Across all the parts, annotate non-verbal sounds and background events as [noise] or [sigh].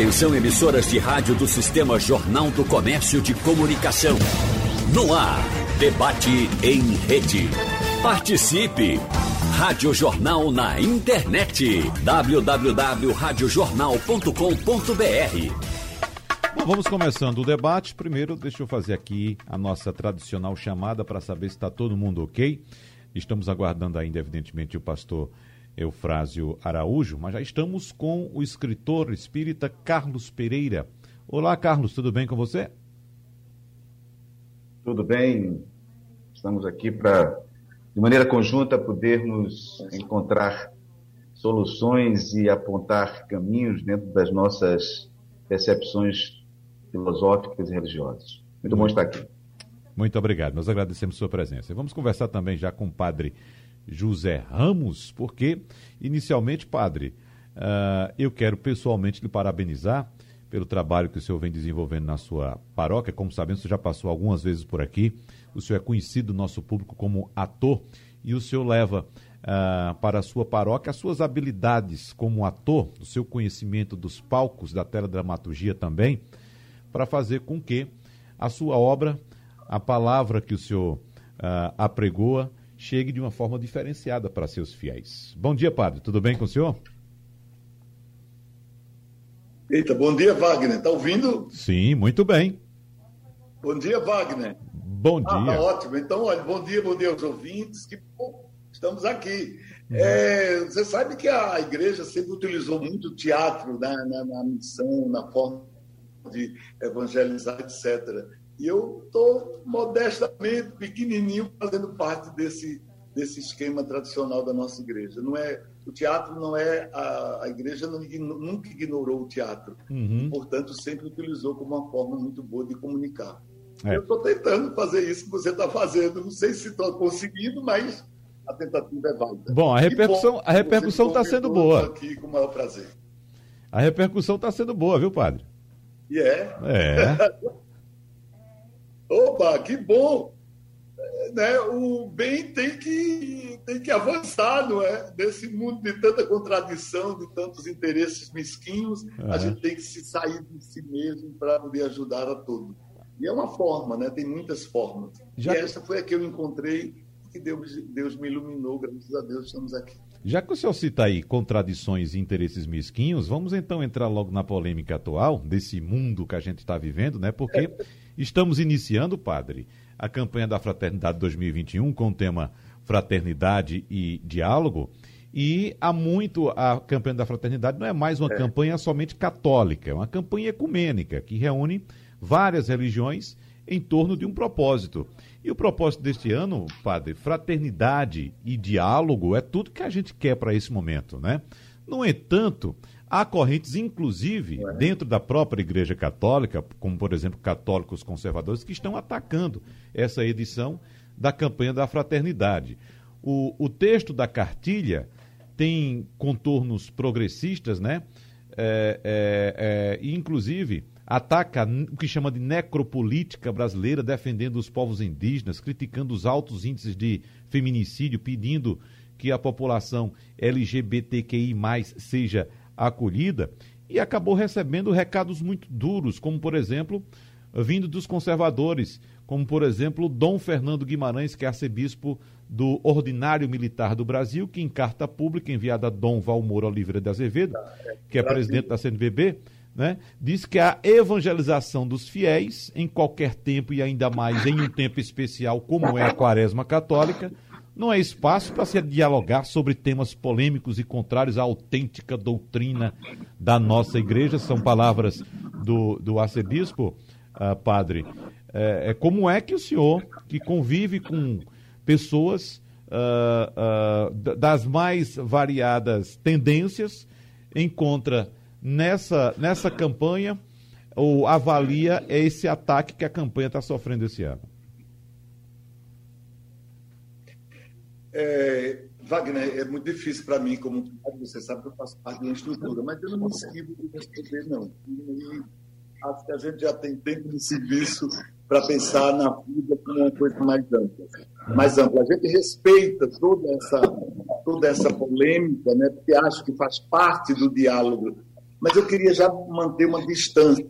Atenção emissoras de rádio do Sistema Jornal do Comércio de Comunicação. No ar, debate em rede. Participe! Rádio Jornal na internet. www.radiojornal.com.br Bom, vamos começando o debate. Primeiro, deixa eu fazer aqui a nossa tradicional chamada para saber se está todo mundo ok. Estamos aguardando ainda, evidentemente, o pastor Eufrásio Araújo, mas já estamos com o escritor espírita Carlos Pereira. Olá, Carlos, tudo bem com você? Tudo bem. Estamos aqui para, de maneira conjunta, podermos encontrar soluções e apontar caminhos dentro das nossas percepções filosóficas e religiosas. Muito bom estar aqui. Muito obrigado. Nós agradecemos sua presença. Vamos conversar também já com o padre José Ramos, porque, inicialmente, padre, uh, eu quero pessoalmente lhe parabenizar pelo trabalho que o senhor vem desenvolvendo na sua paróquia. Como sabemos, o senhor já passou algumas vezes por aqui. O senhor é conhecido do nosso público como ator e o senhor leva uh, para a sua paróquia as suas habilidades como ator, o seu conhecimento dos palcos, da teledramaturgia também, para fazer com que a sua obra, a palavra que o senhor uh, apregoa, chegue de uma forma diferenciada para seus fiéis. Bom dia, padre. Tudo bem com o senhor? Eita, bom dia, Wagner. Está ouvindo? Sim, muito bem. Bom dia, Wagner. Bom ah, dia. Ah, ótimo. Então, olha, bom dia, bom dia aos ouvintes. Que bom, estamos aqui. Uhum. É, você sabe que a igreja sempre utilizou muito o teatro né, na, na missão, na forma de evangelizar, etc. E eu estou modestamente, pequenininho, fazendo parte desse, desse esquema tradicional da nossa igreja. Não é o teatro não é a, a igreja não, nunca ignorou o teatro, uhum. portanto sempre utilizou como uma forma muito boa de comunicar. É. Eu estou tentando fazer isso que você está fazendo. Não sei se estou conseguindo, mas a tentativa é válida. Bom, a repercussão bom, a repercussão está sendo boa. Aqui com o maior prazer. A repercussão está sendo boa, viu, padre? E é. É. [laughs] Opa, que bom! É, né, o bem tem que, tem que avançar, não é? Nesse mundo de tanta contradição, de tantos interesses mesquinhos, a gente tem que se sair de si mesmo para poder ajudar a todos. E é uma forma, né? Tem muitas formas. Já... E essa foi a que eu encontrei, que Deus, Deus me iluminou, graças a Deus estamos aqui. Já que o senhor cita aí contradições e interesses mesquinhos, vamos então entrar logo na polêmica atual, desse mundo que a gente está vivendo, né? Porque [laughs] estamos iniciando, padre, a campanha da Fraternidade 2021 com o tema Fraternidade e Diálogo. E há muito a campanha da Fraternidade não é mais uma é. campanha somente católica, é uma campanha ecumênica que reúne várias religiões em torno de um propósito. E o propósito deste ano, padre, fraternidade e diálogo é tudo que a gente quer para esse momento, né? No entanto, há correntes, inclusive, é. dentro da própria Igreja Católica, como por exemplo católicos conservadores, que estão atacando essa edição da campanha da fraternidade. O, o texto da cartilha tem contornos progressistas, né? É, é, é, inclusive ataca o que chama de necropolítica brasileira, defendendo os povos indígenas, criticando os altos índices de feminicídio, pedindo que a população LGBTQI seja acolhida, e acabou recebendo recados muito duros, como por exemplo, vindo dos conservadores, como por exemplo Dom Fernando Guimarães, que é arcebispo do Ordinário Militar do Brasil, que em carta pública enviada a Dom Valmor Oliveira de Azevedo, que é presidente da CNBB, né, diz que a evangelização dos fiéis, em qualquer tempo e ainda mais em um tempo especial como é a quaresma católica, não é espaço para se dialogar sobre temas polêmicos e contrários à autêntica doutrina da nossa igreja. São palavras do, do arcebispo, uh, padre. É, é, como é que o senhor, que convive com pessoas uh, uh, das mais variadas tendências, encontra nessa, nessa campanha ou avalia esse ataque que a campanha está sofrendo esse ano? É, Wagner, é muito difícil para mim, como você sabe que eu faço parte da estrutura, mas eu não me esquivo de responder, não. E acho que a gente já tem tempo de serviço para pensar na vida como uma coisa mais ampla. Mais ampla. A gente respeita toda essa, toda essa polêmica, né, porque acho que faz parte do diálogo mas eu queria já manter uma distância,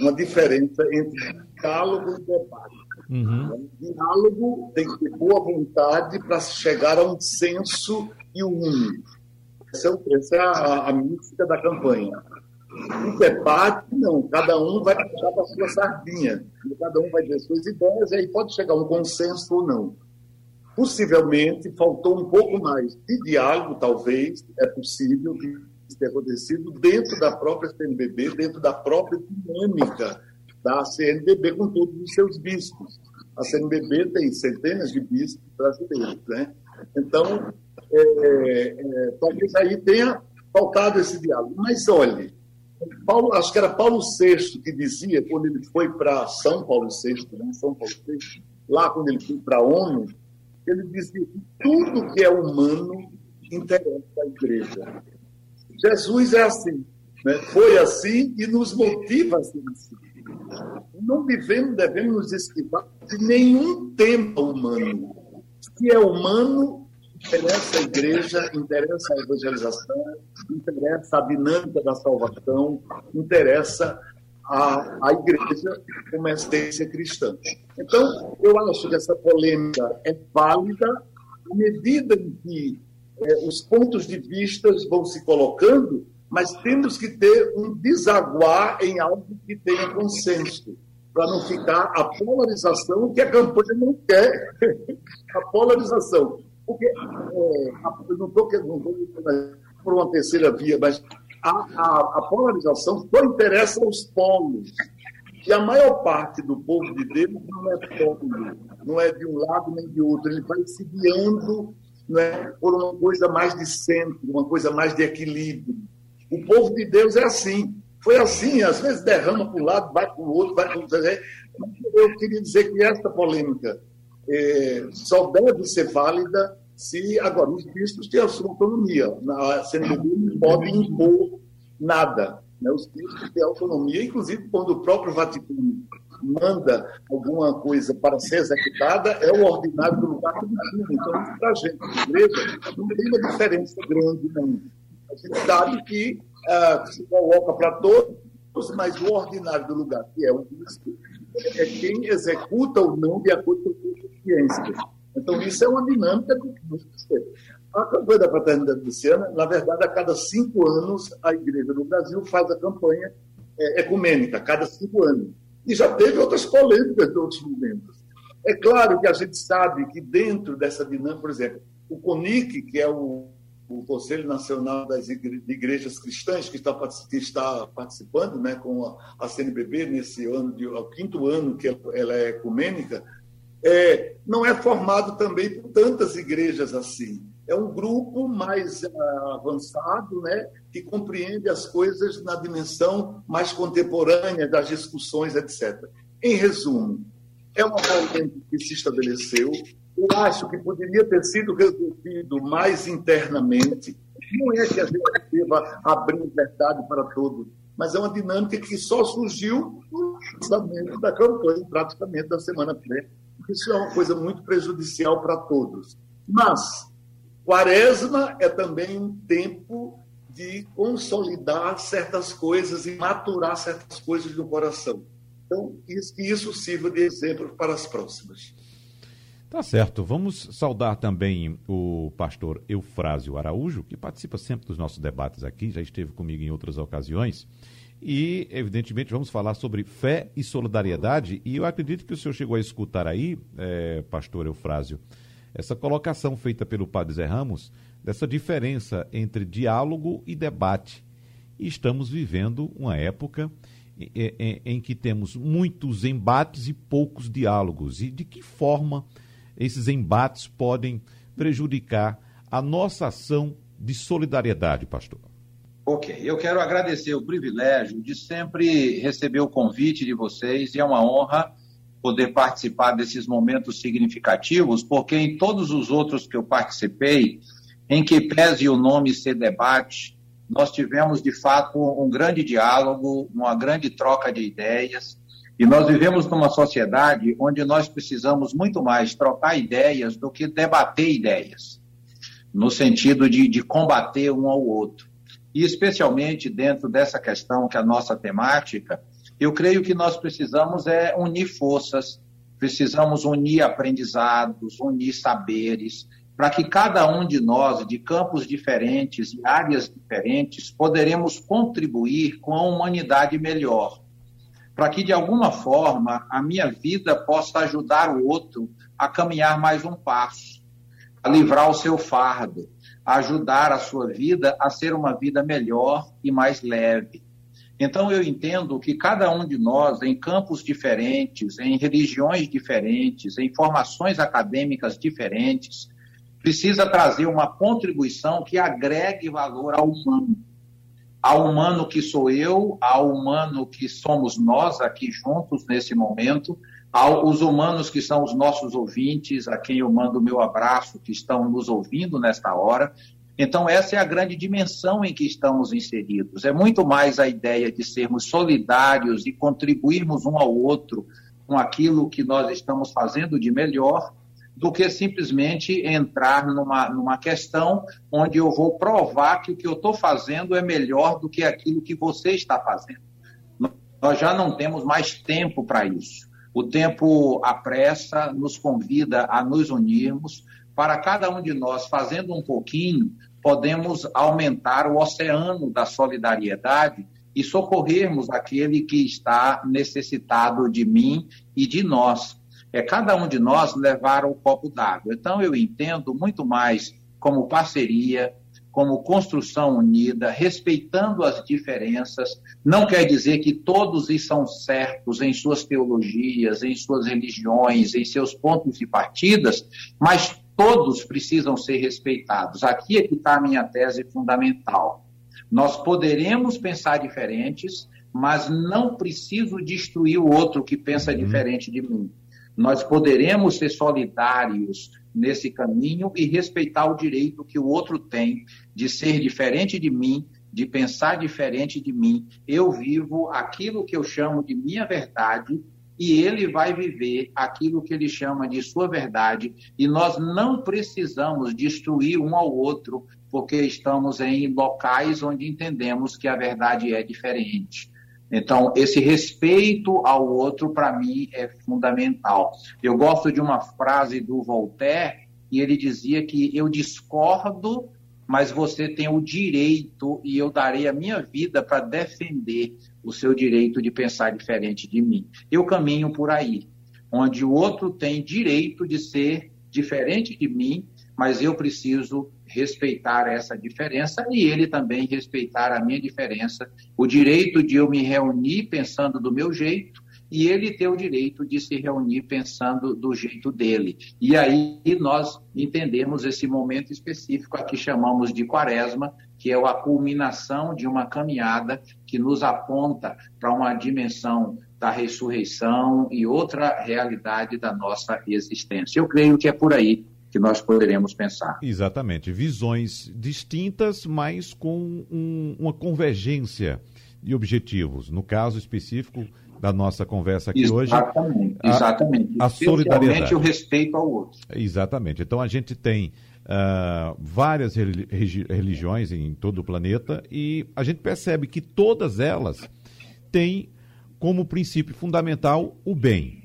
uma diferença entre diálogo e debate. Uhum. Diálogo tem que ter boa vontade para chegar a um senso e unir. Essa é, essa é a, a mística da campanha. O debate, não. Cada um vai puxar para a sua sardinha. Cada um vai dizer suas ideias e aí pode chegar a um consenso ou não. Possivelmente faltou um pouco mais de diálogo, talvez, é possível que tenha acontecido dentro da própria CNBB, dentro da própria dinâmica da CNBB com todos os seus bispos. A CNBB tem centenas de bispos brasileiros, né? Então, é, é, talvez aí tenha faltado esse diálogo. Mas olhe, Paulo, acho que era Paulo VI que dizia, quando ele foi para São Paulo VI, né? São Paulo VI, lá quando ele foi para a ONU, ele dizia que tudo que é humano interessa à igreja. Jesus é assim, né? foi assim e nos motiva a ser assim. Não devemos, devemos nos esquivar de nenhum tema humano. Se é humano, interessa a igreja, interessa a evangelização, interessa a dinâmica da salvação, interessa a, a igreja como essência cristã. Então, eu acho que essa polêmica é válida à medida em que é, os pontos de vista vão se colocando, mas temos que ter um desaguar em algo que tenha consenso, para não ficar a polarização que a campanha não quer. [laughs] a polarização. Porque, é, não estou por uma terceira via, mas a, a, a, polarização só interessa aos polos. E a maior parte do povo de Deus não é polo, não é de um lado nem de outro. Ele vai se guiando né, por uma coisa mais de centro, uma coisa mais de equilíbrio. O povo de Deus é assim. Foi assim, às vezes derrama para um lado, vai para o outro, vai para o outro. Eu queria dizer que esta polêmica é, só deve ser válida se agora os bispos têm a sua autonomia. Na CNBB não pode impor nada. Né? Os bispos têm autonomia, inclusive quando o próprio Vaticano manda alguma coisa para ser executada, é o ordinário do lugar do ensino. Então, para a gente, a igreja, não tem uma diferença grande, não. A gente sabe que se coloca para todos, mas o ordinário do lugar, que é o bispo, é quem executa ou não de acordo com a consciência. Então, isso é uma dinâmica do A campanha da Fraternidade Luciana, na verdade, a cada cinco anos, a Igreja do Brasil faz a campanha é, ecumênica, a cada cinco anos. E já teve outras polêmicas de outros momentos. É claro que a gente sabe que dentro dessa dinâmica, por exemplo, o CONIC, que é o, o Conselho Nacional das Igrejas Cristãs, que está, que está participando né, com a, CNBB nesse ano, de, o quinto ano que ela é ecumênica, é, não é formado também por tantas igrejas assim. É um grupo mais uh, avançado, né, que compreende as coisas na dimensão mais contemporânea das discussões, etc. Em resumo, é uma polêmica que se estabeleceu. Eu acho que poderia ter sido resolvido mais internamente. Não é que a gente deva abrir verdade para todos, mas é uma dinâmica que só surgiu no lançamento da campanha, praticamente da semana pré isso é uma coisa muito prejudicial para todos. Mas Quaresma é também um tempo de consolidar certas coisas e maturar certas coisas no coração. Então, que isso sirva de exemplo para as próximas. Tá certo. Vamos saudar também o pastor Eufrásio Araújo, que participa sempre dos nossos debates aqui, já esteve comigo em outras ocasiões. E, evidentemente, vamos falar sobre fé e solidariedade. E eu acredito que o senhor chegou a escutar aí, é, pastor Eufrásio, essa colocação feita pelo padre Zé Ramos, dessa diferença entre diálogo e debate. E estamos vivendo uma época em, em, em que temos muitos embates e poucos diálogos. E de que forma esses embates podem prejudicar a nossa ação de solidariedade, pastor? Ok, eu quero agradecer o privilégio de sempre receber o convite de vocês e é uma honra poder participar desses momentos significativos, porque em todos os outros que eu participei, em que pese o nome ser debate, nós tivemos de fato um grande diálogo, uma grande troca de ideias, e nós vivemos numa sociedade onde nós precisamos muito mais trocar ideias do que debater ideias, no sentido de, de combater um ao outro. E especialmente dentro dessa questão que é a nossa temática, eu creio que nós precisamos é unir forças, precisamos unir aprendizados, unir saberes, para que cada um de nós, de campos diferentes e áreas diferentes, poderemos contribuir com a humanidade melhor. Para que, de alguma forma, a minha vida possa ajudar o outro a caminhar mais um passo, a livrar o seu fardo, a ajudar a sua vida a ser uma vida melhor e mais leve. Então, eu entendo que cada um de nós, em campos diferentes, em religiões diferentes, em formações acadêmicas diferentes, precisa trazer uma contribuição que agregue valor ao humano. Ao humano que sou eu, ao humano que somos nós aqui juntos nesse momento, aos humanos que são os nossos ouvintes, a quem eu mando o meu abraço, que estão nos ouvindo nesta hora. Então, essa é a grande dimensão em que estamos inseridos. É muito mais a ideia de sermos solidários e contribuirmos um ao outro com aquilo que nós estamos fazendo de melhor do que simplesmente entrar numa, numa questão onde eu vou provar que o que eu estou fazendo é melhor do que aquilo que você está fazendo. Nós já não temos mais tempo para isso. O tempo apressa, nos convida a nos unirmos. Para cada um de nós, fazendo um pouquinho, podemos aumentar o oceano da solidariedade e socorrermos aquele que está necessitado de mim e de nós é cada um de nós levar o copo d'água. Então, eu entendo muito mais como parceria, como construção unida, respeitando as diferenças. Não quer dizer que todos são certos em suas teologias, em suas religiões, em seus pontos de partidas, mas todos precisam ser respeitados. Aqui é que está a minha tese fundamental. Nós poderemos pensar diferentes, mas não preciso destruir o outro que pensa uhum. diferente de mim. Nós poderemos ser solidários nesse caminho e respeitar o direito que o outro tem de ser diferente de mim, de pensar diferente de mim. Eu vivo aquilo que eu chamo de minha verdade e ele vai viver aquilo que ele chama de sua verdade, e nós não precisamos destruir um ao outro, porque estamos em locais onde entendemos que a verdade é diferente. Então, esse respeito ao outro, para mim, é fundamental. Eu gosto de uma frase do Voltaire, e ele dizia que eu discordo, mas você tem o direito, e eu darei a minha vida para defender o seu direito de pensar diferente de mim. Eu caminho por aí, onde o outro tem direito de ser diferente de mim, mas eu preciso respeitar essa diferença e ele também respeitar a minha diferença, o direito de eu me reunir pensando do meu jeito e ele ter o direito de se reunir pensando do jeito dele. E aí nós entendemos esse momento específico aqui chamamos de quaresma, que é a culminação de uma caminhada que nos aponta para uma dimensão da ressurreição e outra realidade da nossa existência. Eu creio que é por aí que nós poderemos pensar. Exatamente. Visões distintas, mas com um, uma convergência de objetivos. No caso específico da nossa conversa aqui exatamente, hoje. Exatamente. A, a solidariedade. o respeito ao outro. Exatamente. Então a gente tem uh, várias religiões em todo o planeta e a gente percebe que todas elas têm como princípio fundamental o bem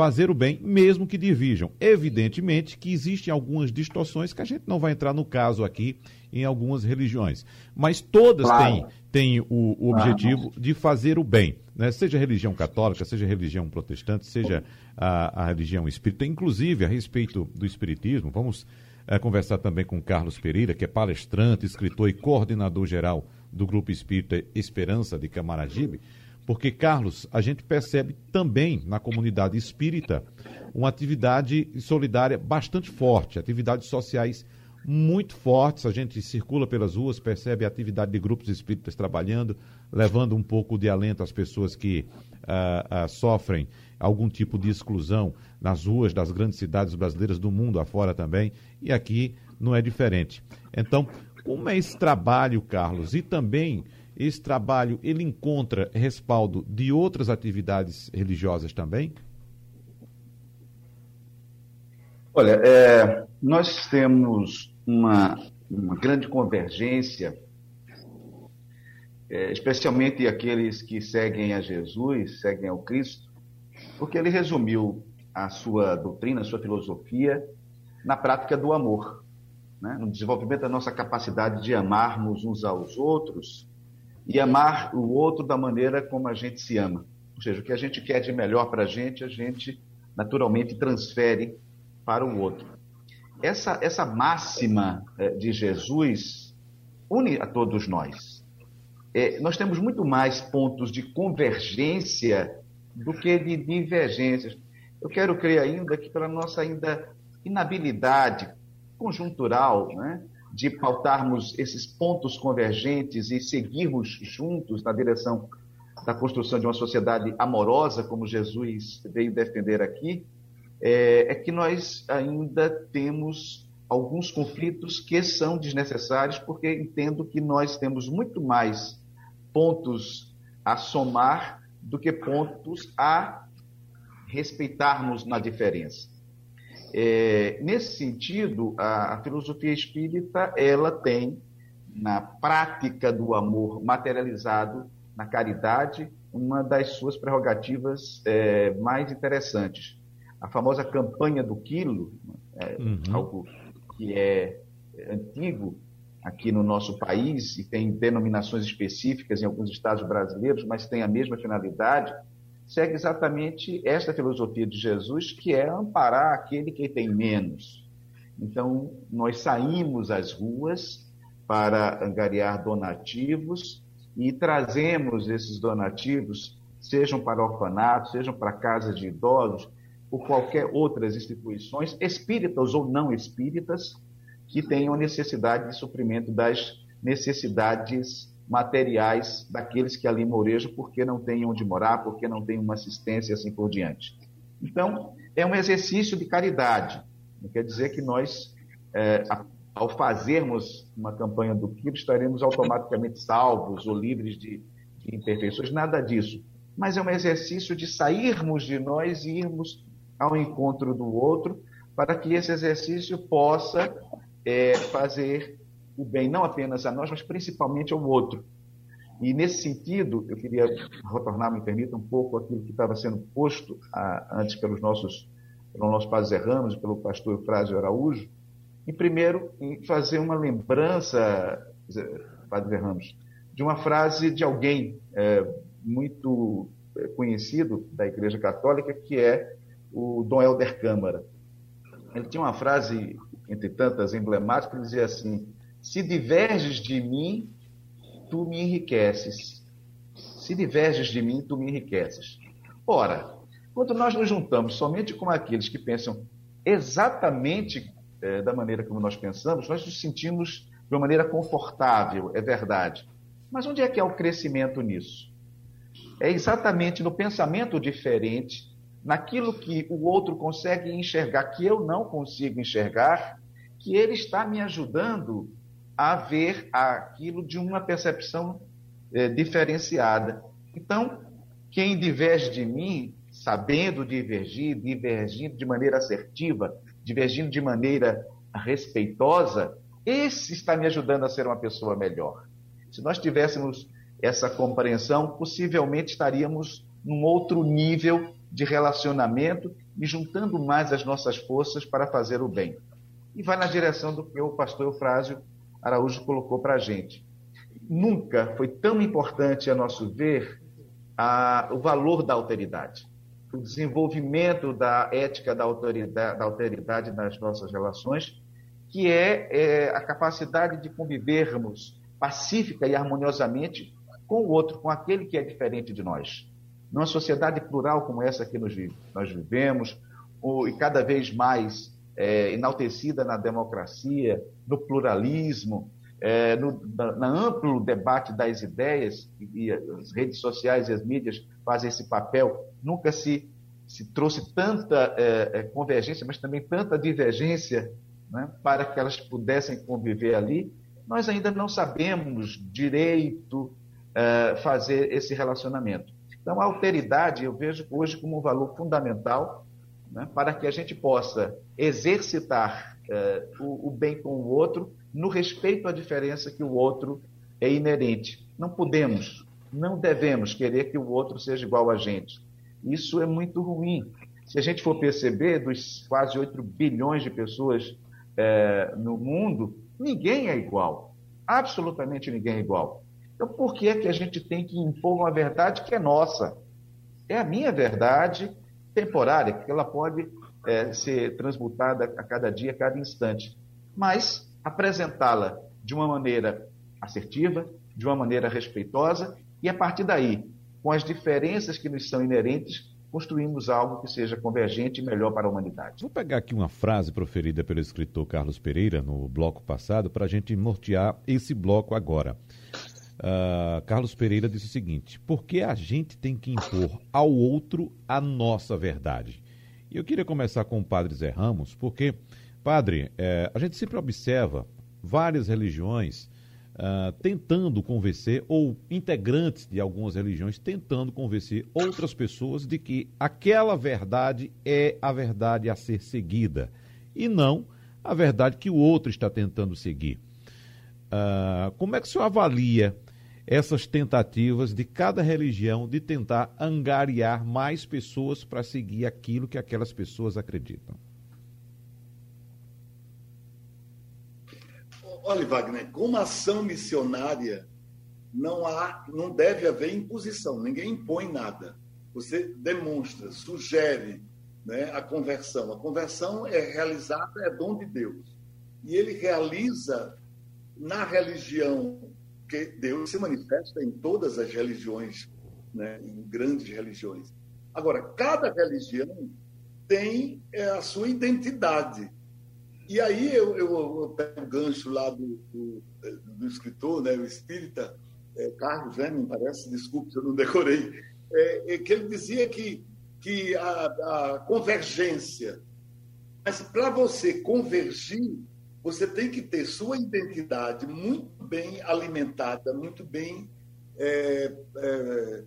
fazer o bem, mesmo que divirjam. Evidentemente que existem algumas distorções que a gente não vai entrar no caso aqui em algumas religiões, mas todas claro. têm, têm o, o objetivo claro. de fazer o bem, né? seja religião católica, seja religião protestante, seja a, a religião espírita, inclusive a respeito do espiritismo, vamos é, conversar também com Carlos Pereira, que é palestrante, escritor e coordenador geral do Grupo Espírita Esperança de Camaragibe, porque, Carlos, a gente percebe também na comunidade espírita uma atividade solidária bastante forte, atividades sociais muito fortes. A gente circula pelas ruas, percebe a atividade de grupos espíritas trabalhando, levando um pouco de alento às pessoas que uh, uh, sofrem algum tipo de exclusão nas ruas das grandes cidades brasileiras, do mundo afora também, e aqui não é diferente. Então, como é esse trabalho, Carlos? E também esse trabalho ele encontra respaldo de outras atividades religiosas também? Olha, é, nós temos uma, uma grande convergência é, especialmente aqueles que seguem a Jesus, seguem ao Cristo, porque ele resumiu a sua doutrina, a sua filosofia na prática do amor, né? no desenvolvimento da nossa capacidade de amarmos uns aos outros e amar o outro da maneira como a gente se ama. Ou seja, o que a gente quer de melhor para a gente, a gente naturalmente transfere para o outro. Essa, essa máxima é, de Jesus une a todos nós. É, nós temos muito mais pontos de convergência do que de divergências. Eu quero crer ainda que pela nossa ainda inabilidade conjuntural, né, de pautarmos esses pontos convergentes e seguirmos juntos na direção da construção de uma sociedade amorosa, como Jesus veio defender aqui, é, é que nós ainda temos alguns conflitos que são desnecessários, porque entendo que nós temos muito mais pontos a somar do que pontos a respeitarmos na diferença. É, nesse sentido, a, a, filosofia espírita ela tem na prática do amor materializado na caridade uma das suas prerrogativas é, mais interessantes. A famosa campanha do quilo, é, uhum. algo que é antigo aqui no nosso país e tem denominações específicas em alguns estados brasileiros, mas tem a mesma finalidade, segue exatamente esta filosofia de Jesus, que é amparar aquele que tem menos. Então, nós saímos às ruas para angariar donativos e trazemos esses donativos, sejam para orfanatos, sejam para casas de idosos, ou qualquer outras instituições, espíritas ou não espíritas, que tenham necessidade de suprimento das necessidades materiais daqueles que ali morejam, porque não têm onde morar, porque não têm uma assistência e assim por diante. Então, é um exercício de caridade. Não quer dizer que nós, é, ao fazermos uma campanha do quilo, estaremos automaticamente salvos ou livres de, de imperfeições, nada disso. Mas é um exercício de sairmos de nós e irmos ao encontro do outro, para que esse exercício possa é, fazer o bem não apenas a nós, mas principalmente ao outro. E nesse sentido, eu queria retornar, me permita, um pouco aquilo que estava sendo posto a, antes pelos nossos, pelo nosso padre Zé Ramos e pelo pastor Eufrásio Araújo. E primeiro, em fazer uma lembrança, padre Zé Ramos, de uma frase de alguém é, muito é, conhecido da Igreja Católica, que é o Dom Helder Câmara. Ele tinha uma frase entre tantas emblemáticas, ele dizia assim: Se diverges de mim, tu me enriqueces. Se diverges de mim, tu me enriqueces. Ora, quando nós nos juntamos somente com aqueles que pensam exatamente é, da maneira como nós pensamos, nós nos sentimos de uma maneira confortável, é verdade. Mas onde é que há o crescimento nisso? É exatamente no pensamento diferente, naquilo que o outro consegue enxergar, que eu não consigo enxergar, que ele está me ajudando a ver aquilo de uma percepção é, diferenciada. Então, quem diverge de mim, sabendo divergir, divergindo de maneira assertiva, divergindo de maneira respeitosa, esse está me ajudando a ser uma pessoa melhor. Se nós tivéssemos essa compreensão, possivelmente estaríamos num outro nível de relacionamento e juntando mais as nossas forças para fazer o bem e vai na direção do que o pastor Eufrásio Araújo colocou para a gente. Nunca foi tão importante, a nosso ver, a, o valor da alteridade, o desenvolvimento da ética da alteridade, da alteridade nas nossas relações, que é, é a capacidade de convivermos pacífica e harmoniosamente com o outro, com aquele que é diferente de nós. Numa sociedade plural como essa que nós vivemos, e cada vez mais é, enaltecida na democracia, no pluralismo, é, no na, amplo debate das ideias, e, as redes sociais e as mídias fazem esse papel, nunca se, se trouxe tanta é, é, convergência, mas também tanta divergência né, para que elas pudessem conviver ali. Nós ainda não sabemos direito é, fazer esse relacionamento. Então, a alteridade eu vejo hoje como um valor fundamental né, para que a gente possa exercitar uh, o, o, bem com o outro no respeito à diferença que o outro é inerente. Não podemos, não devemos querer que o outro seja igual a gente. Isso é muito ruim. Se a gente for perceber, dos quase 8 bilhões de pessoas é, no mundo, ninguém é igual. Absolutamente ninguém é igual. Então, por que é que a gente tem que impor uma verdade que é nossa? É a minha verdade temporária, que ela pode é, ser transmutada a cada dia, a cada instante. Mas apresentá-la de uma maneira assertiva, de uma maneira respeitosa, e a partir daí, com as diferenças que nos são inerentes, construímos algo que seja convergente e melhor para a humanidade. Vou pegar aqui uma frase proferida pelo escritor Carlos Pereira no bloco passado para a gente nortear esse bloco agora. Uh, Carlos Pereira disse o seguinte: por que a gente tem que impor ao outro a nossa verdade? E eu queria começar com o padre Zé Ramos, porque, padre, é, a gente sempre observa várias religiões uh, tentando convencer, ou integrantes de algumas religiões tentando convencer outras pessoas de que aquela verdade é a verdade a ser seguida e não a verdade que o outro está tentando seguir. Uh, como é que o senhor avalia essas tentativas de cada religião de tentar angariar mais pessoas para seguir aquilo que aquelas pessoas acreditam? Olha, Wagner, como ação missionária, não há, não deve haver imposição, ninguém impõe nada. Você demonstra, sugere né, a conversão. A conversão é realizada, é dom de Deus. E ele realiza na religião, que Deus se manifesta em todas as religiões, né, em grandes religiões. Agora, cada religião tem é, a sua identidade. E aí eu, eu, eu pego o gancho lá do, do, do, escritor, né, o espírita, é, Carlos, me parece, desculpe se eu não decorei, é, é, que ele dizia que, que a, a convergência, mas para você convergir, você tem que ter sua identidade muito bem alimentada, muito bem é, é,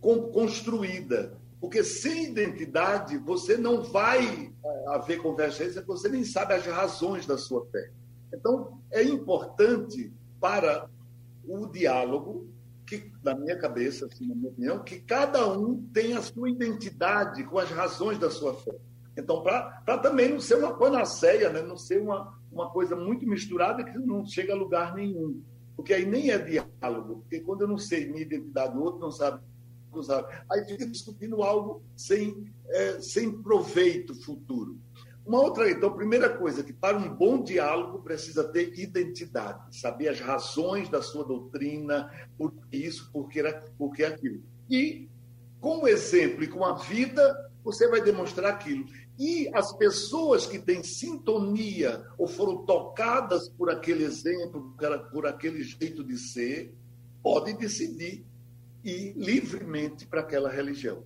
construída. Porque sem identidade, você não vai é, haver convergência, você nem sabe as razões da sua fé. Então, é importante para o diálogo, que, na minha cabeça, assim, na minha opinião, que cada um tenha a sua identidade com as razões da sua fé. Então, para também não ser uma panaceia, né? não ser uma, uma coisa muito misturada que não chega a lugar nenhum. Porque aí nem é diálogo, porque quando eu não sei minha identidade, o outro não sabe Aí fica discutindo algo sem, é, sem proveito futuro. Uma outra, então, primeira coisa, que para um bom diálogo precisa ter identidade, saber as razões da sua doutrina, por isso, porque, porque aquilo. E, com o exemplo e com a vida, você vai demonstrar aquilo. E as pessoas que têm sintonia ou foram tocadas por aquele exemplo, por aquele jeito de ser, podem decidir e livremente para aquela religião.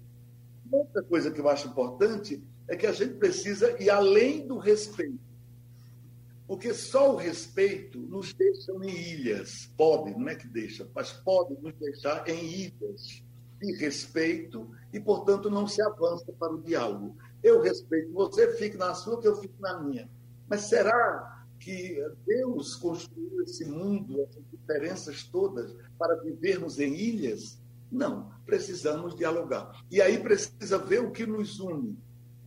Outra coisa que eu acho importante é que a gente precisa ir além do respeito. Porque só o respeito nos deixa em ilhas. Pode, não é que deixa, mas pode nos deixar em ilhas de respeito e, portanto, não se avança para o diálogo. Eu respeito você, fique na sua, que eu fico na minha. Mas será que Deus construiu esse mundo, essas diferenças todas, para vivermos em ilhas? Não, precisamos dialogar. E aí precisa ver o que nos une.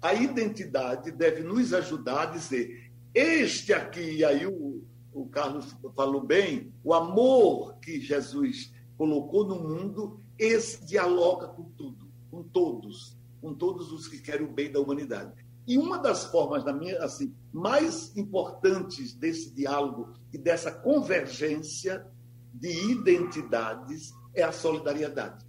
A identidade deve nos ajudar a dizer: este aqui, e aí o, o Carlos falou bem, o amor que Jesus colocou no mundo, esse dialoga com tudo, com todos, com todos os que querem o bem da humanidade. E uma das formas da minha, assim, mais importantes desse diálogo e dessa convergência de identidades é a solidariedade.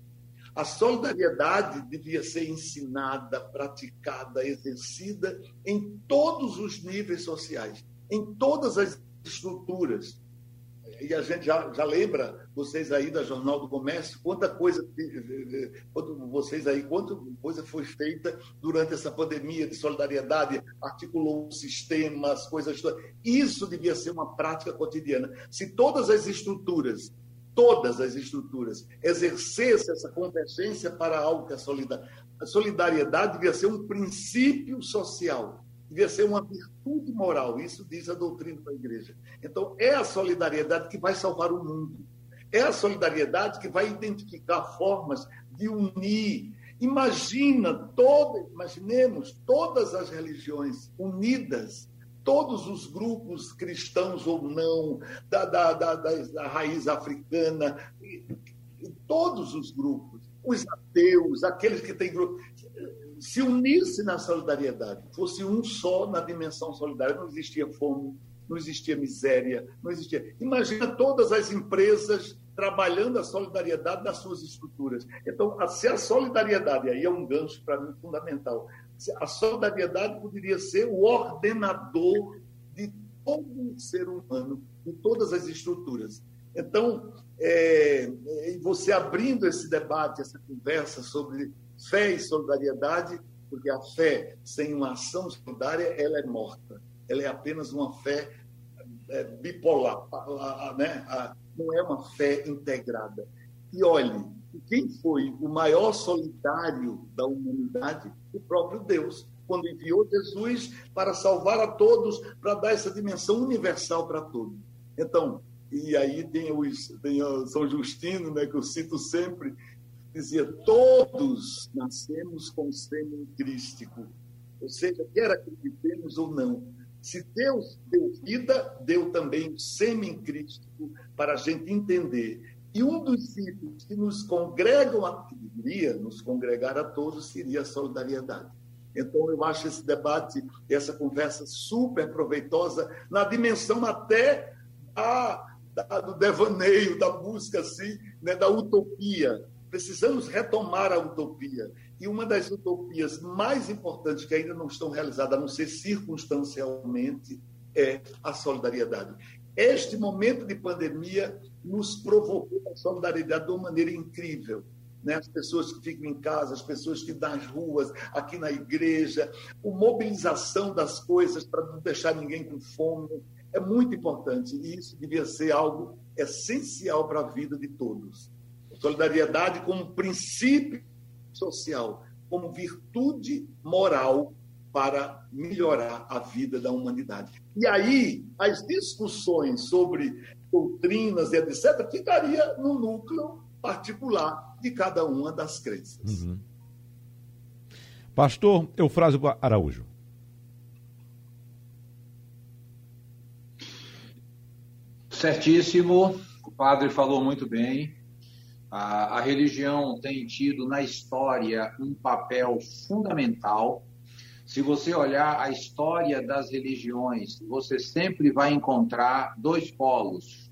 A solidariedade devia ser ensinada, praticada, exercida em todos os níveis sociais, em todas as estruturas. E a gente já, já lembra, vocês aí da Jornal do Comércio, quanta coisa, vocês aí, quanta coisa foi feita durante essa pandemia de solidariedade, articulou o sistema, as coisas todas. Isso devia ser uma prática cotidiana. Se todas as estruturas todas as estruturas exercesse essa convergência para algo que é solidariedade. A solidariedade devia ser um princípio social, devia ser uma virtude moral. Isso diz a doutrina da igreja. Então, é a solidariedade que vai salvar o mundo. É a solidariedade que vai identificar formas de unir. Imagina toda, imaginemos todas as religiões unidas, todos os grupos cristãos ou não, da, da, da, da raiz africana, todos os grupos, os ateus, aqueles que têm grupos, se unisse na solidariedade, fosse um só na dimensão solidária, não existia fome, não existia miséria, não existia. Imagina todas as empresas trabalhando a solidariedade nas suas estruturas. Então, se a solidariedade, aí é um gancho para mim fundamental, a solidariedade poderia ser o ordenador de todo ser humano, de todas as estruturas. Então, é, é, você abrindo esse debate, essa conversa sobre fé e solidariedade, porque a fé sem uma ação solidária, ela é morta. Ela é apenas uma fé é, bipolar, né? não é uma fé integrada. E olhe, quem foi o maior solitário da humanidade? O próprio Deus, quando enviou Jesus para salvar a todos, para dar essa dimensão universal para todos. Então, e aí tem, os, tem o São Justino, né, que eu cito sempre, dizia: todos nascemos com sêmen crístico, ou seja, quer acreditemos ou não. Se Deus deu vida, deu também o sêmen crístico para a gente entender. E um dos itens que nos congregam, a, nos congregar a todos, seria a solidariedade. Então, eu acho esse debate, essa conversa super proveitosa, na dimensão até a da, do devaneio, da busca assim, né, da utopia. Precisamos retomar a utopia. E uma das utopias mais importantes que ainda não estão realizadas, a não ser circunstancialmente, é a solidariedade. Este momento de pandemia nos provocou a solidariedade de uma maneira incrível. Né? As pessoas que ficam em casa, as pessoas que nas ruas, aqui na igreja, a mobilização das coisas para não deixar ninguém com fome é muito importante e isso devia ser algo essencial para a vida de todos. Solidariedade como princípio social, como virtude moral para melhorar a vida da humanidade. E aí, as discussões sobre doutrinas e etc., ficaria no núcleo particular de cada uma das crenças. Uhum. Pastor Eufrásio Araújo. Certíssimo, o padre falou muito bem. A, a, religião tem tido na história um papel fundamental. Se você olhar a história das religiões, você sempre vai encontrar dois polos.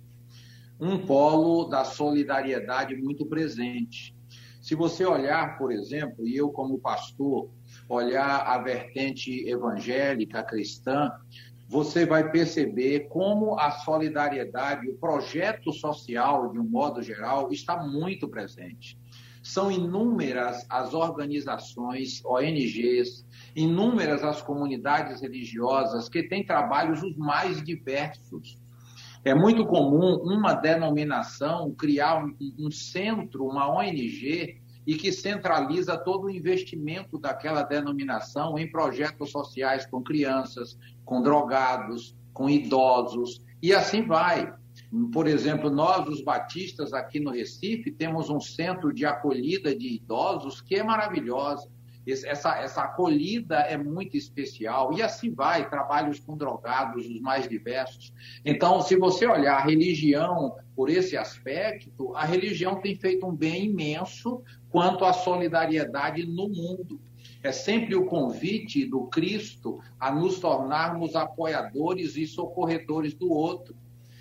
Um polo da solidariedade muito presente. Se você olhar, por exemplo, e eu como pastor, olhar a vertente evangélica cristã, você vai perceber como a solidariedade, o projeto social, de um modo geral, está muito presente. São inúmeras as organizações, ONGs, inúmeras as comunidades religiosas que têm trabalhos os mais diversos. É muito comum uma denominação criar um, um centro, uma ONG, e que centraliza todo o investimento daquela denominação em projetos sociais com crianças, com drogados, com idosos, e assim vai. Por exemplo, nós, os batistas, aqui no Recife, temos um centro de acolhida de idosos que é maravilhosa. Essa, essa acolhida é muito especial. E assim vai, trabalhos com drogados, os mais diversos. Então, se você olhar a religião por esse aspecto, a religião tem feito um bem imenso quanto à solidariedade no mundo. É sempre o convite do Cristo a nos tornarmos apoiadores e socorredores do outro.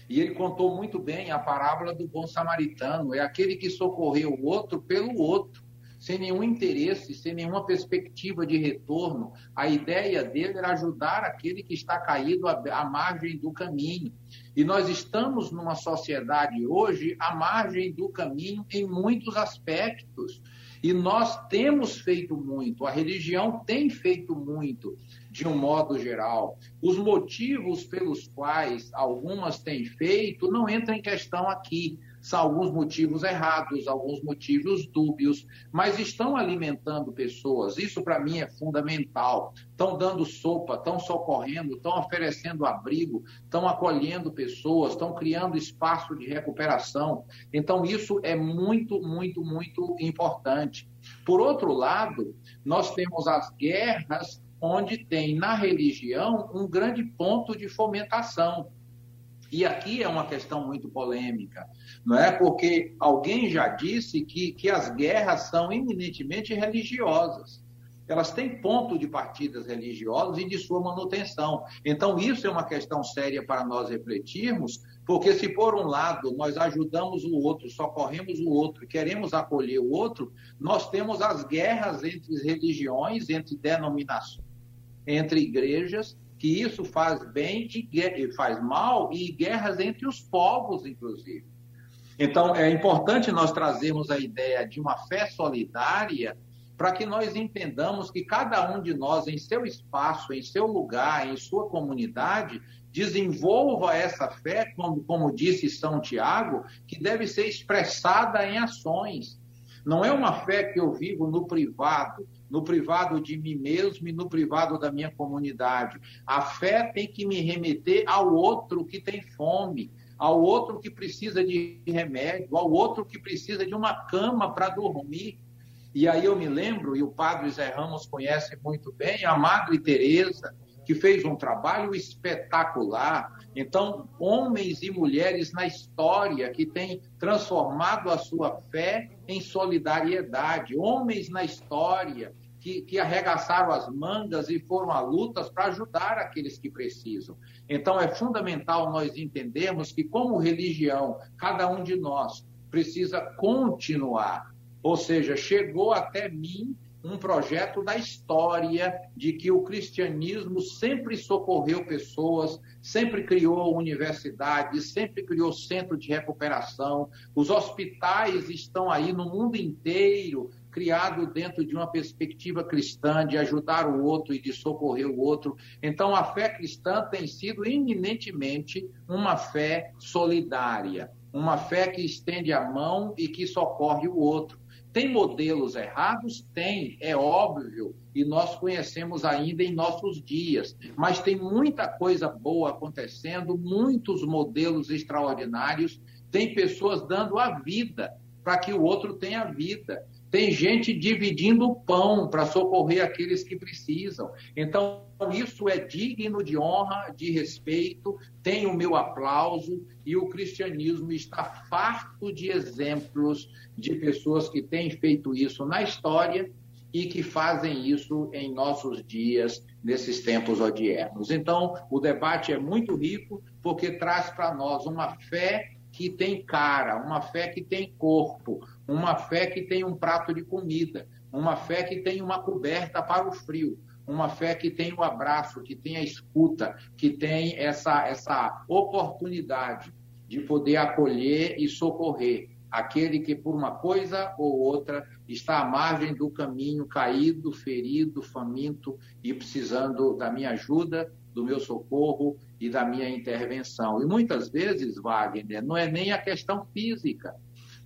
E ele contou muito bem a parábola do bom samaritano: é aquele que socorreu o outro pelo outro sem nenhum interesse, sem nenhuma perspectiva de retorno. A ideia dele era ajudar aquele que está caído à, margem do caminho. E nós estamos numa sociedade hoje à margem do caminho em muitos aspectos. E nós temos feito muito, a religião tem feito muito, de um modo geral. Os motivos pelos quais algumas têm feito não entram em questão aqui. Alguns motivos errados, alguns motivos dúbios, mas estão alimentando pessoas. Isso para mim é fundamental. Estão dando sopa, estão socorrendo, estão oferecendo abrigo, estão acolhendo pessoas, estão criando espaço de recuperação. Então isso é muito, muito, muito importante. Por outro lado, nós temos as guerras onde tem na religião um grande ponto de fomentação. E aqui é uma questão muito polêmica, não é? Porque alguém já disse que, que as guerras são eminentemente religiosas. Elas têm ponto de partidas religiosos e de sua manutenção. Então, isso é uma questão séria para nós refletirmos, porque se por um lado nós ajudamos o outro, socorremos o outro, queremos acolher o outro, nós temos as guerras entre religiões, entre denominações, entre igrejas, que isso faz bem e faz mal, e guerras entre os povos, inclusive. Então, é importante nós trazermos a ideia de uma fé solidária para que nós entendamos que cada um de nós, em seu espaço, em seu lugar, em sua comunidade, desenvolva essa fé, como, como disse São Tiago, que deve ser expressada em ações. Não é uma fé que eu vivo no privado, no privado de mim mesmo e no privado da minha comunidade. A fé tem que me remeter ao outro que tem fome, ao outro que precisa de remédio, ao outro que precisa de uma cama para dormir. E aí eu me lembro, e o padre Zé Ramos conhece muito bem, a Madre Teresa, que fez um trabalho espetacular. Então, homens e mulheres na história que têm transformado a sua fé em solidariedade, homens na história que, que arregaçaram as mangas e foram a lutas para ajudar aqueles que precisam. Então, é fundamental nós entendermos que, como religião, cada um de nós precisa continuar. Ou seja, chegou até mim um projeto da história de que o cristianismo sempre socorreu pessoas, sempre criou universidades, sempre criou centro de recuperação. Os hospitais estão aí no mundo inteiro criado dentro de uma perspectiva cristã de ajudar o outro e de socorrer o outro. Então, a fé cristã tem sido eminentemente uma fé solidária, uma fé que estende a mão e que socorre o outro. Tem modelos errados? Tem, é óbvio, e nós conhecemos ainda em nossos dias. Mas tem muita coisa boa acontecendo, muitos modelos extraordinários, tem pessoas dando a vida para que o outro tenha vida. Tem gente dividindo o pão para socorrer aqueles que precisam. Então, isso é digno de honra, de respeito, tem o meu aplauso e o cristianismo está farto de exemplos de pessoas que têm feito isso na história e que fazem isso em nossos dias, nesses tempos odiernos. Então, o debate é muito rico porque traz para nós uma fé que tem cara, uma fé que tem corpo, uma fé que tem um prato de comida, uma fé que tem uma coberta para o frio, uma fé que tem o abraço, que tem a escuta, que tem essa, essa oportunidade de poder acolher e socorrer aquele que, por uma coisa ou outra, está à margem do caminho, caído, ferido, faminto e precisando da minha ajuda, do meu socorro e da minha intervenção. E muitas vezes, Wagner, não é nem a questão física,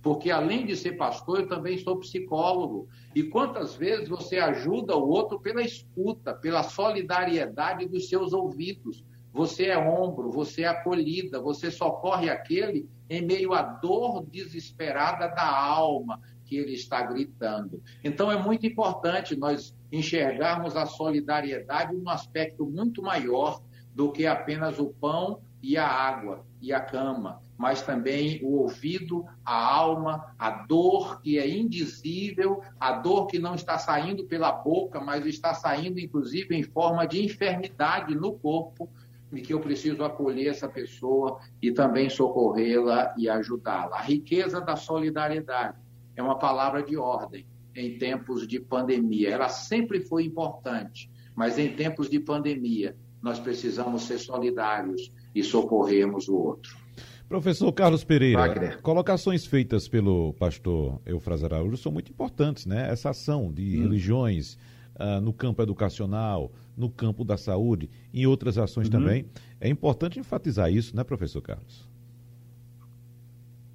porque além de ser pastor, eu também sou psicólogo. E quantas vezes você ajuda o outro pela escuta, pela solidariedade dos seus ouvidos? Você é ombro, você é acolhida, você socorre aquele em meio à dor desesperada da alma que ele está gritando. Então é muito importante nós enxergarmos a solidariedade num aspecto muito maior do que apenas o pão e a água e a cama, mas também o ouvido, a alma, a dor que é indizível, a dor que não está saindo pela boca, mas está saindo inclusive em forma de enfermidade no corpo, e que eu preciso acolher essa pessoa e também socorrê-la e ajudá-la. A riqueza da solidariedade é uma palavra de ordem em tempos de pandemia. Ela sempre foi importante, mas em tempos de pandemia nós precisamos ser solidários e socorrermos o outro. Professor Carlos Pereira, Wagner. colocações feitas pelo pastor Eufras Araújo são muito importantes, né? Essa ação de hum. religiões uh, no campo educacional, no campo da saúde, em outras ações uhum. também. É importante enfatizar isso, né, professor Carlos?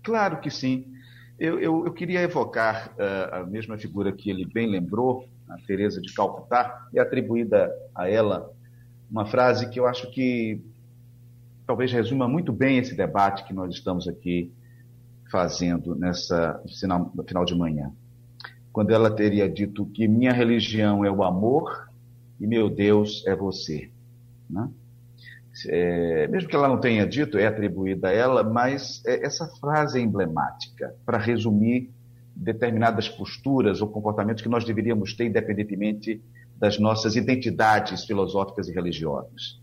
Claro que sim. Eu, eu, eu queria evocar uh, a mesma figura que ele bem lembrou, a Teresa de Calcutá, e atribuída a ela uma frase que eu acho que talvez resuma muito bem esse debate que nós estamos aqui fazendo nessa final, final de manhã. Quando ela teria dito que minha religião é o amor e meu Deus é você. Né? É, mesmo que ela não tenha dito, é atribuída a ela, mas é, essa frase é emblemática para resumir determinadas posturas ou comportamentos que nós deveríamos ter, independentemente das nossas identidades filosóficas e religiosas.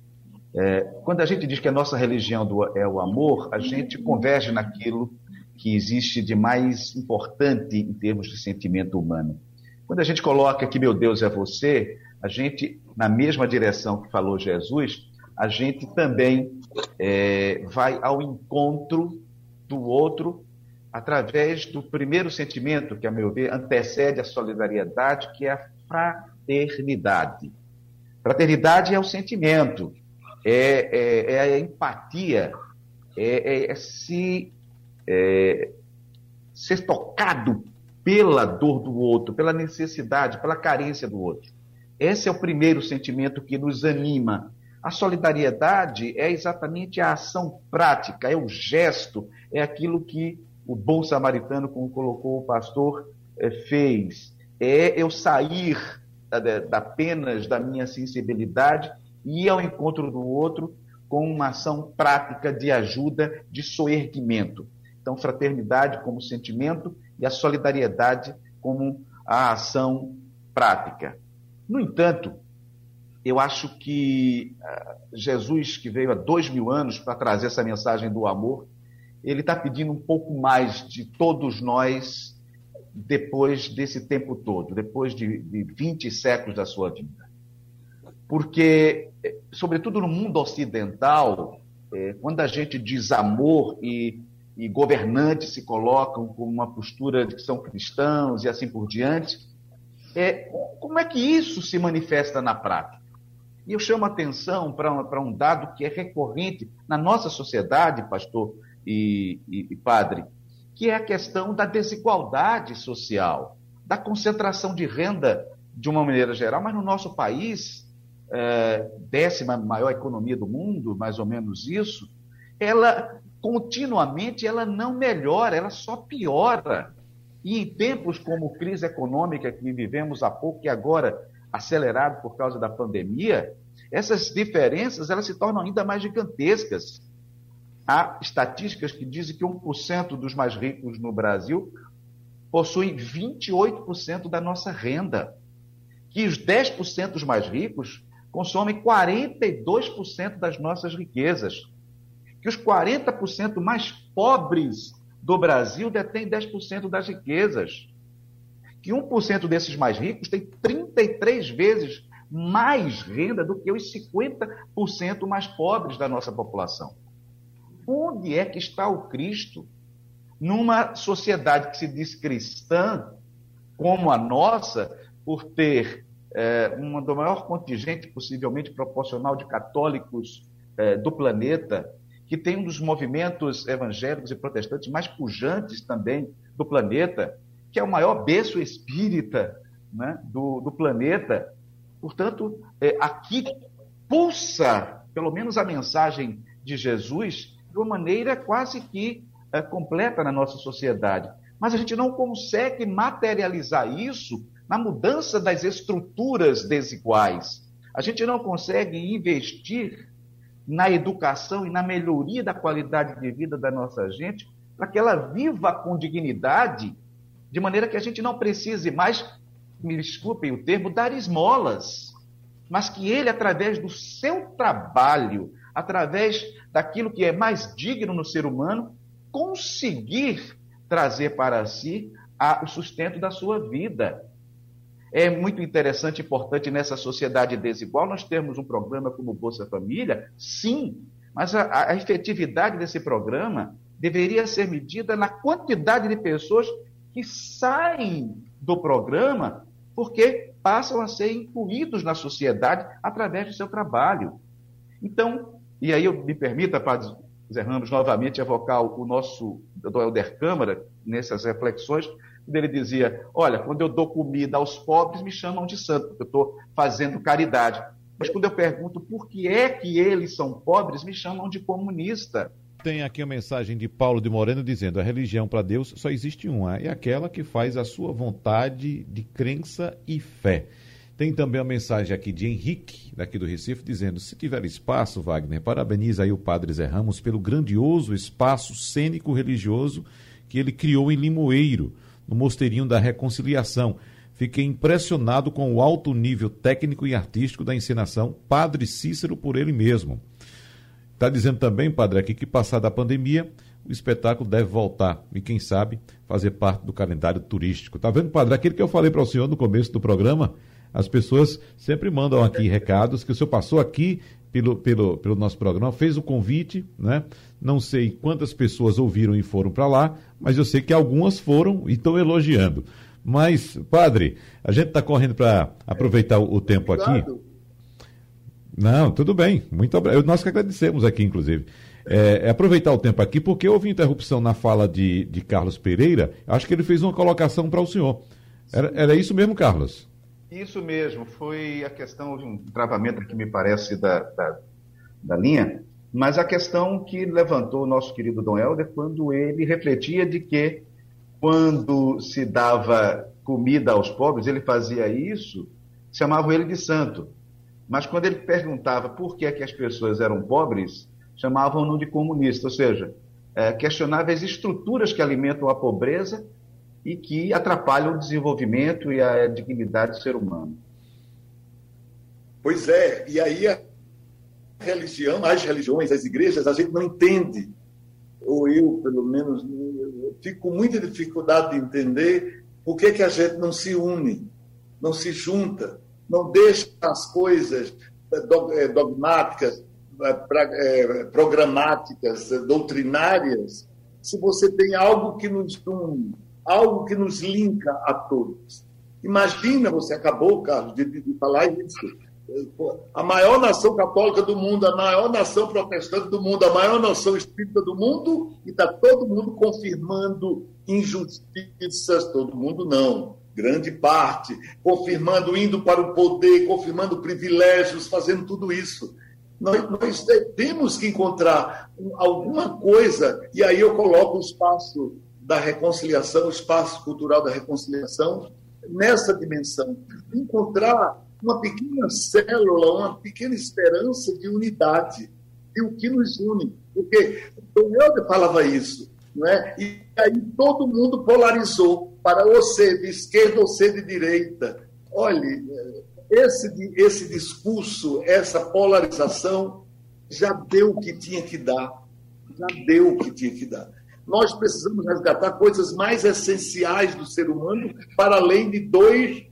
É, quando a gente diz que a nossa religião do, é o amor, a gente converge naquilo que existe de mais importante em termos de sentimento humano. Quando a gente coloca que meu Deus é você, a gente, na mesma direção que falou Jesus, a gente também é, vai ao encontro do outro através do primeiro sentimento, que, a meu ver, antecede a solidariedade, que é a fraternidade. Fraternidade é o sentimento, é, é, é a empatia, é, é se é, ser tocado pela dor do outro, pela necessidade, pela carência do outro. Esse é o primeiro sentimento que nos anima. A solidariedade é exatamente a ação prática, é o gesto, é aquilo que o bom samaritano, como colocou o pastor, é, fez. É eu sair apenas da minha sensibilidade ir ao encontro do outro com uma ação prática de ajuda, de soerguimento. Então, fraternidade como sentimento e a solidariedade como a ação prática. No entanto, eu acho que uh, Jesus, que veio há dois mil anos para trazer essa mensagem do amor, ele está pedindo um pouco mais de todos nós depois desse tempo todo, depois de, de 20 séculos da sua vida. Porque, eh, sobretudo no mundo ocidental, é, quando a gente diz amor e e governantes se colocam com uma postura de que são cristãos e assim por diante. É, como é que isso se manifesta na prática? E eu chamo a atenção para um, um, dado que é recorrente na nossa sociedade, pastor e, e, e padre, que é a questão da desigualdade social, da concentração de renda de uma maneira geral, mas no nosso país, é, décima maior economia do mundo, mais ou menos isso, ela continuamente ela não melhora, ela só piora. E em tempos como crise econômica que vivemos há pouco e agora acelerado por causa da pandemia, essas diferenças elas se tornam ainda mais gigantescas. Há estatísticas que dizem que 1% dos mais ricos no Brasil possuem 28% da nossa renda, que os 10% dos mais ricos consomem 42% das nossas riquezas que os 40% mais pobres do Brasil detêm 10% das riquezas. Que 1% desses mais ricos tem 33 vezes mais renda do que os 50% mais pobres da nossa população. Onde é que está o Cristo? Numa sociedade que se diz cristã, como a nossa, por ter é, um do maior contingente possivelmente proporcional de católicos é, do planeta, que tem um dos movimentos evangélicos e protestantes mais pujantes também do planeta, que é o maior berço espírita né, do, do, planeta. Portanto, é, aqui pulsa, pelo menos, a mensagem de Jesus de uma maneira quase que é, completa na nossa sociedade. Mas a gente não consegue materializar isso na mudança das estruturas desiguais. A gente não consegue investir na educação e na melhoria da qualidade de vida da nossa gente, para que ela viva com dignidade, de maneira que a gente não precise mais, me desculpem o termo, dar esmolas, mas que ele, através do seu trabalho, através daquilo que é mais digno no ser humano, conseguir trazer para si a, o sustento da sua vida. É muito interessante e importante nessa sociedade desigual nós termos um programa como Bolsa Família, sim, mas a, a efetividade desse programa deveria ser medida na quantidade de pessoas que saem do programa porque passam a ser incluídos na sociedade através do seu trabalho. Então, e aí eu me permita, Padre Zé Ramos novamente evocar o nosso do Helder Câmara nessas reflexões, ele dizia: Olha, quando eu dou comida aos pobres, me chamam de santo, porque eu estou fazendo caridade. Mas quando eu pergunto por que é que eles são pobres, me chamam de comunista. Tem aqui a mensagem de Paulo de Moreno dizendo: a religião para Deus só existe uma, é aquela que faz a sua vontade de crença e fé. Tem também a mensagem aqui de Henrique, daqui do Recife, dizendo: se tiver espaço, Wagner, parabeniza aí o Padre Zé Ramos pelo grandioso espaço cênico religioso que ele criou em Limoeiro, no Mosteirinho da Reconciliação. Fiquei impressionado com o alto nível técnico e artístico da encenação Padre Cícero por ele mesmo. Está dizendo também, Padre, aqui que passada a pandemia, o espetáculo deve voltar e, quem sabe, fazer parte do calendário turístico. Está vendo, Padre? Aquilo que eu falei para o senhor no começo do programa, as pessoas sempre mandam aqui recados que o senhor passou aqui pelo, pelo, pelo nosso programa, fez o convite, né? Não sei quantas pessoas ouviram e foram para lá, mas eu sei que algumas foram e estão elogiando. Mas, padre, a gente está correndo para aproveitar o, o tempo aqui. Não, tudo bem. Muito obrigado. Nós que agradecemos aqui, inclusive. É, é, aproveitar o tempo aqui, porque houve interrupção na fala de, de Carlos Pereira. Acho que ele fez uma colocação para o senhor. Era, era isso mesmo, Carlos? Isso mesmo, foi a questão de um travamento que me parece da, da, da linha, mas a questão que levantou o nosso querido Dom Helder quando ele refletia de que quando se dava comida aos pobres, ele fazia isso, chamavam ele de santo. Mas quando ele perguntava por que, é que as pessoas eram pobres, chamavam-no de comunista, ou seja, é, questionava as estruturas que alimentam a pobreza e que atrapalham o desenvolvimento e a dignidade do ser humano. Pois é, e aí a religião, as religiões, as igrejas, a gente não entende, ou eu, pelo menos, eu fico com muita dificuldade de entender por que, que a gente não se une, não se junta, não deixa as coisas eh, eh, dogmáticas, eh, programáticas, doutrinárias, se você tem algo que nos une, algo que nos linka a todos. Imagina, você acabou, Carlos, de, de falar isso. A maior nação católica do mundo, a maior nação protestante do mundo, a maior nação espírita do mundo, e está todo mundo confirmando injustiças, todo mundo não, grande parte, confirmando, indo para o poder, confirmando privilégios, fazendo tudo isso. Nós, nós temos que encontrar alguma coisa, e aí eu coloco o espaço da reconciliação, o espaço cultural da reconciliação, nessa dimensão. Encontrar uma pequena célula, uma pequena esperança de unidade, e o que nos une. Porque o Helder falava isso, não é? e aí todo mundo polarizou para ser de esquerda ou ser de direita. Olhe, esse, esse discurso, essa polarização, já deu o que tinha que dar. Já deu o que tinha que dar nós precisamos resgatar coisas mais essenciais do ser humano para além de dois,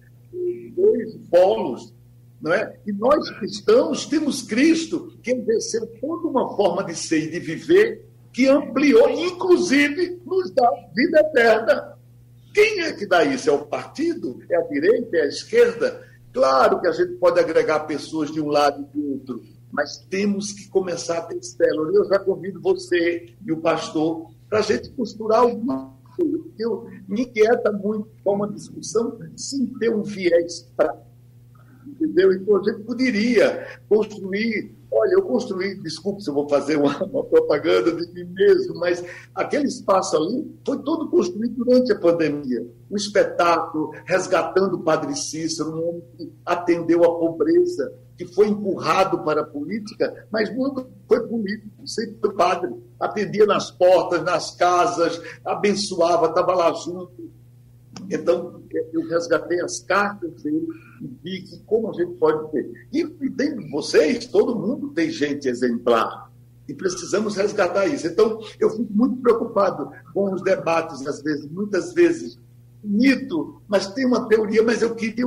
dois polos. Não é? E nós cristãos temos Cristo que exerceu toda uma forma de ser e de viver que ampliou, inclusive nos dá vida eterna. Quem é que dá isso? É o partido? É a direita? É a esquerda? Claro que a gente pode agregar pessoas de um lado e do outro, mas temos que começar a ter célula. Eu já convido você e o pastor para a gente costurar alguma coisa. Eu, me inquieta muito com uma discussão sem ter um viés prático. Entendeu? Então a gente poderia construir. Olha, eu construí, desculpe se eu vou fazer uma, uma, propaganda de mim mesmo, mas aquele espaço ali foi todo construído durante a pandemia. O espetáculo, resgatando o Padre Cícero, um homem que atendeu a pobreza, que foi empurrado para a política, mas nunca foi político, sempre foi padre. Atendia nas portas, nas casas, abençoava, estava lá junto. Então, eu resgatei as cartas dele e vi que como a gente pode ter. E, e tem vocês, todo mundo tem gente exemplar. E precisamos resgatar isso. Então, eu fico muito preocupado com os debates, às vezes, muitas vezes, mito, mas tem uma teoria, mas eu queria,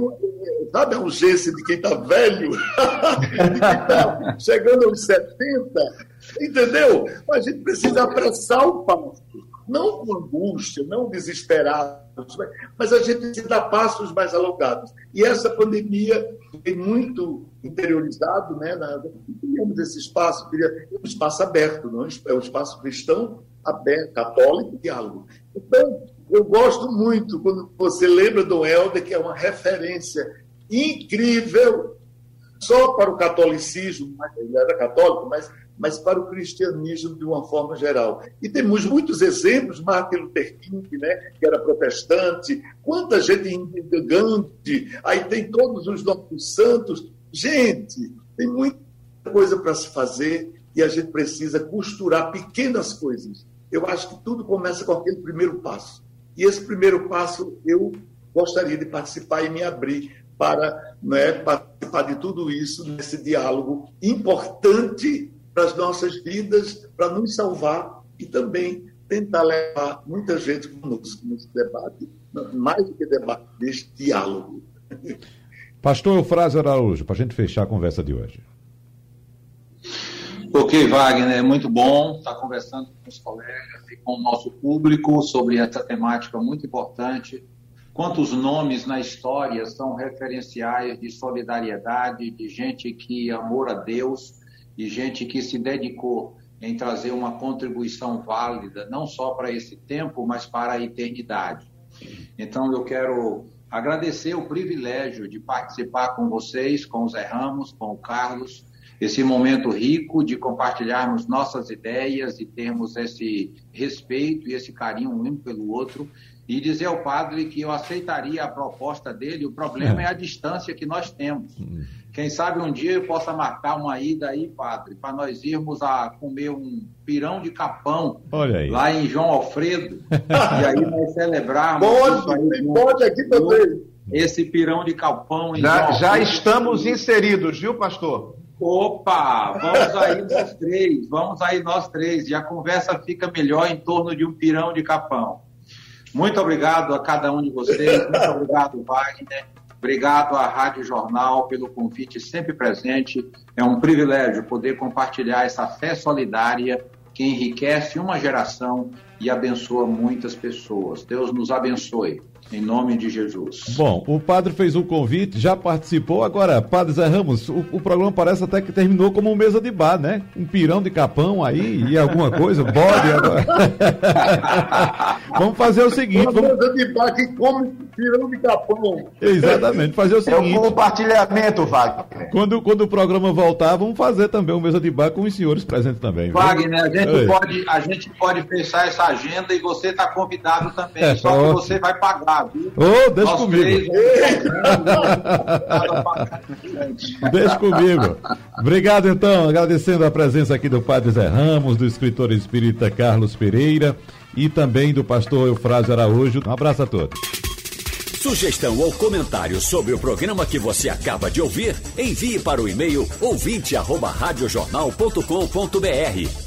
sabe a urgência de quem está velho, [laughs] de quem está chegando aos 70, entendeu? A gente precisa apressar o passo. Não com angústia, não desesperados, mas a gente se dá passos mais alongados. E essa pandemia tem muito interiorizado, né? Na, criamos esse espaço, um espaço aberto, não? é um espaço cristão aberto, católico, diálogo. Então, eu gosto muito quando você lembra do Helder, que é uma referência incrível, só para o catolicismo, ele era católico, mas, mas para o cristianismo de uma forma geral. E temos muitos exemplos, Martin Luther King, né, que era protestante, quanta gente Gandhi, aí tem todos os nossos santos. Gente, tem muita coisa para se fazer e a gente precisa costurar pequenas coisas. Eu acho que tudo começa com aquele primeiro passo. E esse primeiro passo eu gostaria de participar e me abrir para né, participar de tudo isso nesse diálogo importante para as nossas vidas, para nos salvar e também tentar levar muita gente conosco nesse debate, mais do que debate, neste diálogo. Pastor Eufrásio Araújo, para a gente fechar a conversa de hoje. Ok, Wagner, é muito bom estar conversando com os colegas e com o nosso público sobre essa temática muito importante Quantos nomes na história são referenciais de solidariedade, de gente que amou a Deus, de gente que se dedicou em trazer uma contribuição válida, não só para esse tempo, mas para a eternidade. Então, eu quero agradecer o privilégio de participar com vocês, com o Zé Ramos, com o Carlos, esse momento rico de compartilharmos nossas ideias e termos esse respeito e esse carinho um pelo outro e dizer ao padre que eu aceitaria a proposta dele. O problema é, é a distância que nós temos. Quem sabe um dia eu possa marcar uma ida aí, padre, para nós irmos a comer um pirão de capão lá em João Alfredo. [laughs] e aí nós celebrarmos. Pode, pode aqui também. Esse pirão de capão em já, João já estamos inseridos, viu, pastor? Opa, vamos aí nós três, vamos aí nós três, e a conversa fica melhor em torno de um pirão de capão. Muito obrigado a cada um de vocês, muito obrigado, Wagner. Obrigado à Rádio Jornal pelo convite sempre presente. É um privilégio poder compartilhar essa fé solidária que enriquece uma geração e abençoa muitas pessoas. Deus nos abençoe. Em nome de Jesus. Bom, o padre fez um convite, já participou. Agora, Padre Zé Ramos, o, o, programa parece até que terminou como mesa de bar, né? Um pirão de capão aí e alguma coisa, bode agora. [laughs] vamos fazer o seguinte. Uma vamos... mesa de bar que come pirão de capão. Exatamente, fazer o seguinte. É o compartilhamento, Wagner. Quando, quando o programa voltar, vamos fazer também uma mesa de bar com os senhores presentes também. Wagner, a gente, pode, a gente pode fechar essa agenda e você está convidado também, é, só que você vai pagar. Ô, oh, deixa Nós comigo. deixa comigo. Obrigado, então, agradecendo a presença aqui do Padre Zé Ramos, do escritor espírita Carlos Pereira e também do pastor Eufrásio Araújo. Um abraço a todos. Sugestão ou comentário sobre o programa que você acaba de ouvir, envie para o e-mail ouvinte@radiojornal.com.br